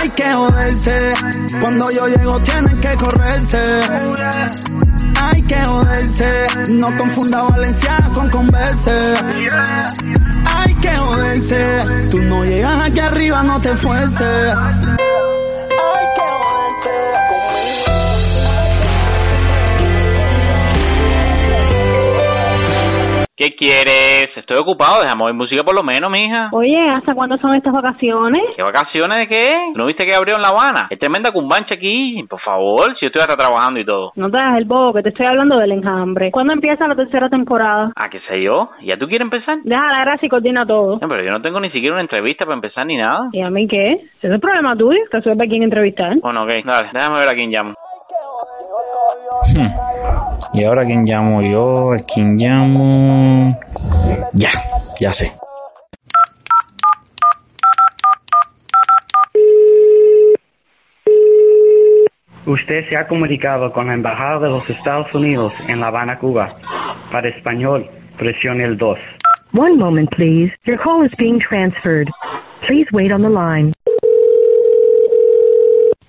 Hay que joderse. Cuando yo llego tienen que correrse. Hay que joderse. No confunda Valencia con converse. Hay que joderse. Tú no llegas aquí arriba, no te fuerces. ¿Qué quieres? Estoy ocupado, déjame oír música por lo menos, mija. Oye, ¿hasta cuándo son estas vacaciones? ¿Qué vacaciones de qué? ¿No viste que abrió en La Habana? Es tremenda cumbancha aquí. Por favor, si yo estoy hasta trabajando y todo. No te hagas el bobo, que te estoy hablando del enjambre. ¿Cuándo empieza la tercera temporada? Ah, qué sé yo. ¿Ya tú quieres empezar? Deja la gracia y coordina todo. No, pero yo no tengo ni siquiera una entrevista para empezar ni nada. ¿Y a mí qué? Ese es el problema tuyo, que suelve a quién entrevistar. Bueno, ok, dale, déjame ver a quién llamo. Hmm. ¿Y ahora quién llamo yo? ¿A quién llamo? Ya, ya sé. Usted se ha comunicado con la Embajada de los Estados Unidos en La Habana, Cuba. Para español, presione el 2. One moment, please. Your call is being transferred. Please wait on the line.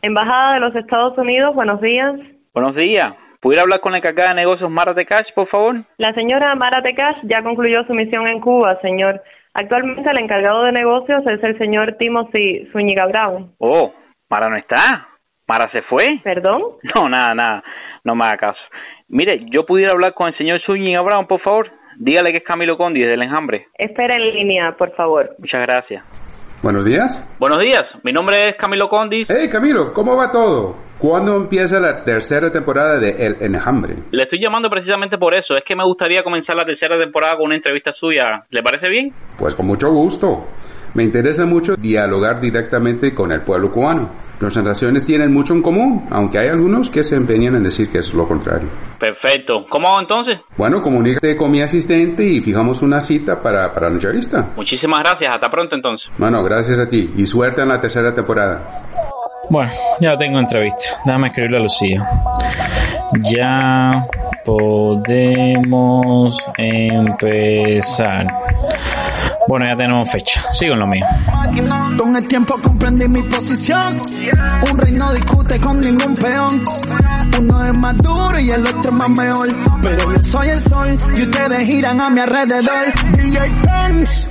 Embajada de los Estados Unidos, buenos días. Buenos días. ¿Pudiera hablar con la encargada de negocios Mara de Cash, por favor? La señora Mara Tecash ya concluyó su misión en Cuba, señor. Actualmente el encargado de negocios es el señor Timothy Zúñiga Brown. Oh, Mara no está. Mara se fue. ¿Perdón? No, nada, nada. No me haga caso. Mire, yo pudiera hablar con el señor Zúñiga Brown, por favor. Dígale que es Camilo Condi desde el enjambre. Espera en línea, por favor. Muchas gracias. Buenos días. Buenos días, mi nombre es Camilo Condi. Hey Camilo, ¿cómo va todo? ¿Cuándo empieza la tercera temporada de El Enjambre? Le estoy llamando precisamente por eso. Es que me gustaría comenzar la tercera temporada con una entrevista suya. ¿Le parece bien? Pues con mucho gusto. Me interesa mucho dialogar directamente con el pueblo cubano. Nuestras naciones tienen mucho en común, aunque hay algunos que se empeñan en decir que es lo contrario. Perfecto. ¿Cómo hago entonces? Bueno, comunícate con mi asistente y fijamos una cita para, para la entrevista. Muchísimas gracias. Hasta pronto entonces. Bueno, gracias a ti y suerte en la tercera temporada. Bueno, ya tengo entrevista. Déjame escribirle a Lucía. Ya podemos empezar. Bueno, ya tenemos fecha. Sigo en lo mío. Con el tiempo comprendí mi posición. Un rey no discute con ningún peón. Uno es más duro y el otro más mejor. Pero yo soy el sol y ustedes giran a mi alrededor. DJ Pence,